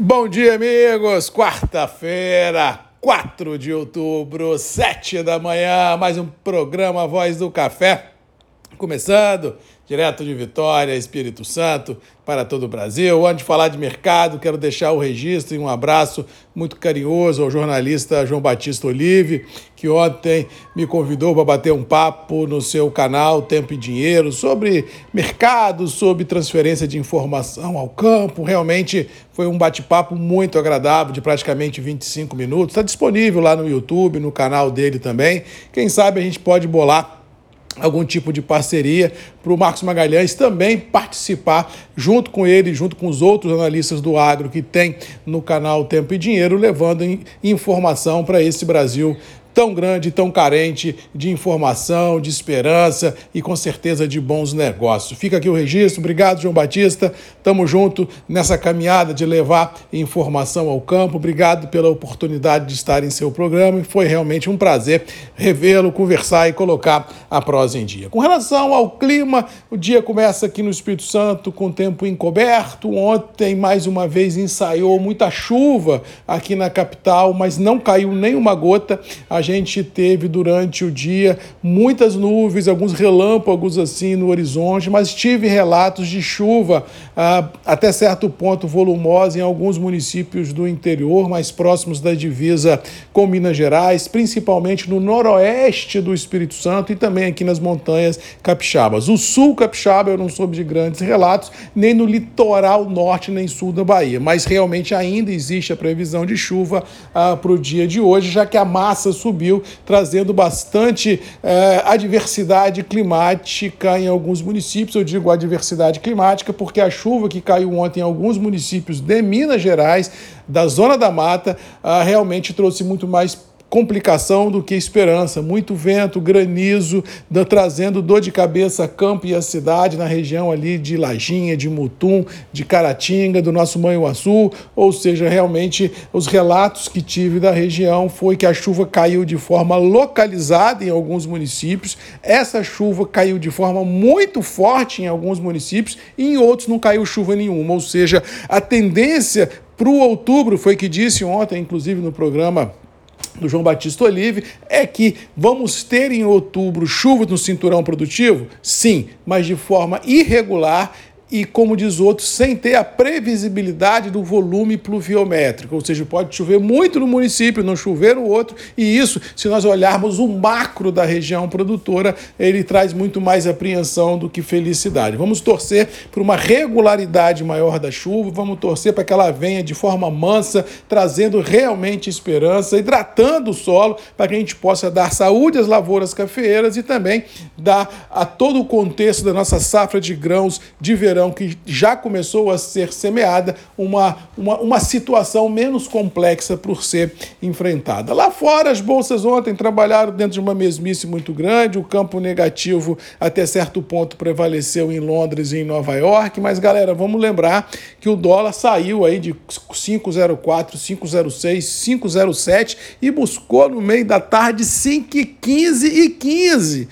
Bom dia, amigos! Quarta-feira, 4 de outubro, 7 da manhã, mais um programa Voz do Café. Começando, direto de Vitória, Espírito Santo, para todo o Brasil. Antes de falar de mercado, quero deixar o registro e um abraço muito carinhoso ao jornalista João Batista Olive, que ontem me convidou para bater um papo no seu canal Tempo e Dinheiro sobre mercado, sobre transferência de informação ao campo. Realmente foi um bate-papo muito agradável, de praticamente 25 minutos. Está disponível lá no YouTube, no canal dele também. Quem sabe a gente pode bolar algum tipo de parceria para o Marcos Magalhães também participar junto com ele, junto com os outros analistas do agro que tem no canal Tempo e Dinheiro, levando informação para esse Brasil tão grande, tão carente de informação, de esperança e com certeza de bons negócios. Fica aqui o registro. Obrigado, João Batista. Tamo junto nessa caminhada de levar informação ao campo. Obrigado pela oportunidade de estar em seu programa. Foi realmente um prazer revê-lo, conversar e colocar a prosa em dia. Com relação ao clima, o dia começa aqui no Espírito Santo com tempo encoberto. Ontem, mais uma vez, ensaiou muita chuva aqui na capital, mas não caiu nenhuma gota. A gente teve durante o dia muitas nuvens, alguns relâmpagos assim no horizonte, mas tive relatos de chuva ah, até certo ponto volumosa em alguns municípios do interior, mais próximos da divisa com Minas Gerais, principalmente no noroeste do Espírito Santo e também aqui nas montanhas capixabas. O sul capixaba eu não soube de grandes relatos, nem no litoral norte nem sul da Bahia, mas realmente ainda existe a previsão de chuva ah, para o dia de hoje, já que a massa subiu subiu, trazendo bastante é, adversidade climática em alguns municípios. Eu digo adversidade climática porque a chuva que caiu ontem em alguns municípios de Minas Gerais, da Zona da Mata, ah, realmente trouxe muito mais complicação do que esperança. Muito vento, granizo, trazendo dor de cabeça a campo e a cidade na região ali de Lajinha, de Mutum, de Caratinga, do nosso Manhuaçu. Ou seja, realmente os relatos que tive da região foi que a chuva caiu de forma localizada em alguns municípios. Essa chuva caiu de forma muito forte em alguns municípios e em outros não caiu chuva nenhuma. Ou seja, a tendência para o outubro foi que disse ontem, inclusive no programa do João Batista Olive é que vamos ter em outubro chuva no cinturão produtivo? Sim, mas de forma irregular e, como diz outro, sem ter a previsibilidade do volume pluviométrico. Ou seja, pode chover muito no município, não chover no outro, e isso, se nós olharmos o macro da região produtora, ele traz muito mais apreensão do que felicidade. Vamos torcer por uma regularidade maior da chuva, vamos torcer para que ela venha de forma mansa, trazendo realmente esperança, hidratando o solo, para que a gente possa dar saúde às lavouras cafeeiras e também dar a todo o contexto da nossa safra de grãos de verão verão que já começou a ser semeada, uma, uma, uma situação menos complexa por ser enfrentada. Lá fora, as bolsas ontem trabalharam dentro de uma mesmice muito grande, o campo negativo até certo ponto prevaleceu em Londres e em Nova York, mas galera, vamos lembrar que o dólar saiu aí de 5,04, 5,06, 5,07 e buscou no meio da tarde 5,15 e 15.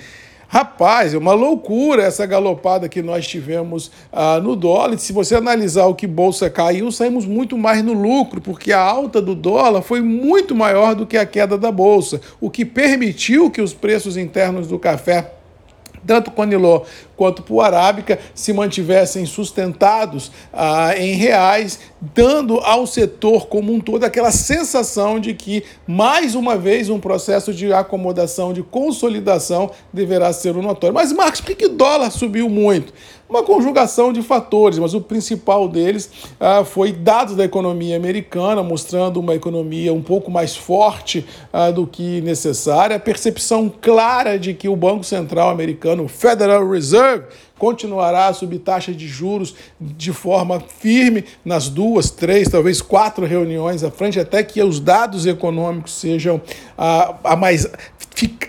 Rapaz, é uma loucura essa galopada que nós tivemos ah, no dólar. Se você analisar o que bolsa caiu, saímos muito mais no lucro, porque a alta do dólar foi muito maior do que a queda da bolsa, o que permitiu que os preços internos do café tanto Coniló quanto para o Arábica se mantivessem sustentados ah, em reais, dando ao setor como um todo aquela sensação de que, mais uma vez, um processo de acomodação, de consolidação deverá ser o notório. Mas, Marcos, por que o dólar subiu muito? Uma conjugação de fatores, mas o principal deles ah, foi dados da economia americana, mostrando uma economia um pouco mais forte ah, do que necessária, a percepção clara de que o Banco Central americano, o Federal Reserve, continuará a subir taxa de juros de forma firme nas duas, três, talvez quatro reuniões à frente, até que os dados econômicos sejam a, a mais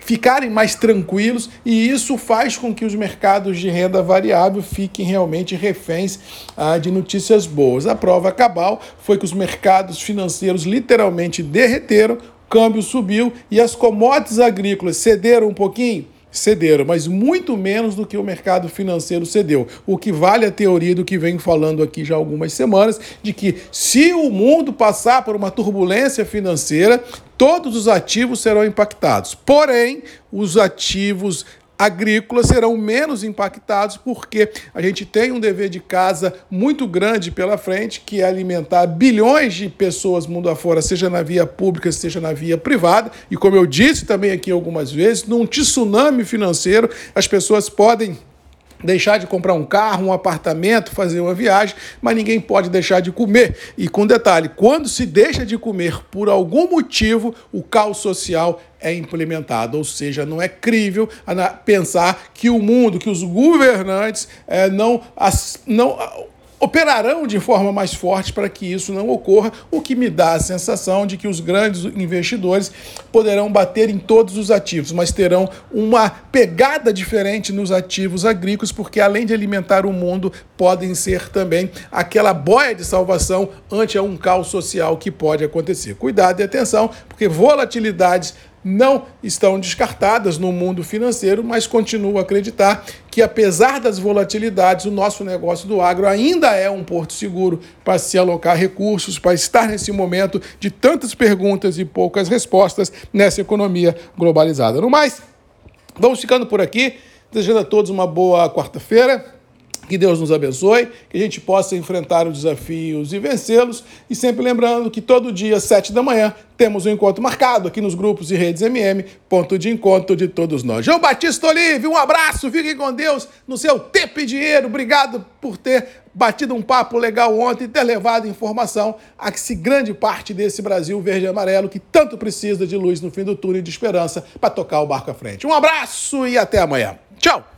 ficarem mais tranquilos e isso faz com que os mercados de renda variável fiquem realmente reféns ah, de notícias boas. A prova cabal foi que os mercados financeiros literalmente derreteram, o câmbio subiu e as commodities agrícolas cederam um pouquinho cederam, mas muito menos do que o mercado financeiro cedeu. O que vale a teoria do que venho falando aqui já há algumas semanas, de que se o mundo passar por uma turbulência financeira, todos os ativos serão impactados. Porém, os ativos agrícolas serão menos impactados porque a gente tem um dever de casa muito grande pela frente, que é alimentar bilhões de pessoas mundo afora, seja na via pública, seja na via privada. E como eu disse também aqui algumas vezes, num tsunami financeiro, as pessoas podem deixar de comprar um carro, um apartamento, fazer uma viagem, mas ninguém pode deixar de comer. E com detalhe, quando se deixa de comer por algum motivo, o caos social é implementado, ou seja, não é crível pensar que o mundo, que os governantes é, não, não operarão de forma mais forte para que isso não ocorra, o que me dá a sensação de que os grandes investidores poderão bater em todos os ativos, mas terão uma pegada diferente nos ativos agrícolas, porque além de alimentar o mundo, podem ser também aquela boia de salvação ante um caos social que pode acontecer. Cuidado e atenção, porque volatilidades não estão descartadas no mundo financeiro, mas continuo a acreditar que, apesar das volatilidades, o nosso negócio do agro ainda é um porto seguro para se alocar recursos, para estar nesse momento de tantas perguntas e poucas respostas nessa economia globalizada. No mais, vamos ficando por aqui, desejando a todos uma boa quarta-feira. Que Deus nos abençoe, que a gente possa enfrentar os desafios e vencê-los. E sempre lembrando que todo dia, sete da manhã, temos um encontro marcado aqui nos grupos e redes MM, ponto de encontro de todos nós. João Batista Olive, um abraço, fiquem com Deus no seu tempo e dinheiro. Obrigado por ter batido um papo legal ontem e ter levado informação a que se grande parte desse Brasil verde e amarelo que tanto precisa de luz no fim do túnel e de esperança para tocar o barco à frente. Um abraço e até amanhã. Tchau!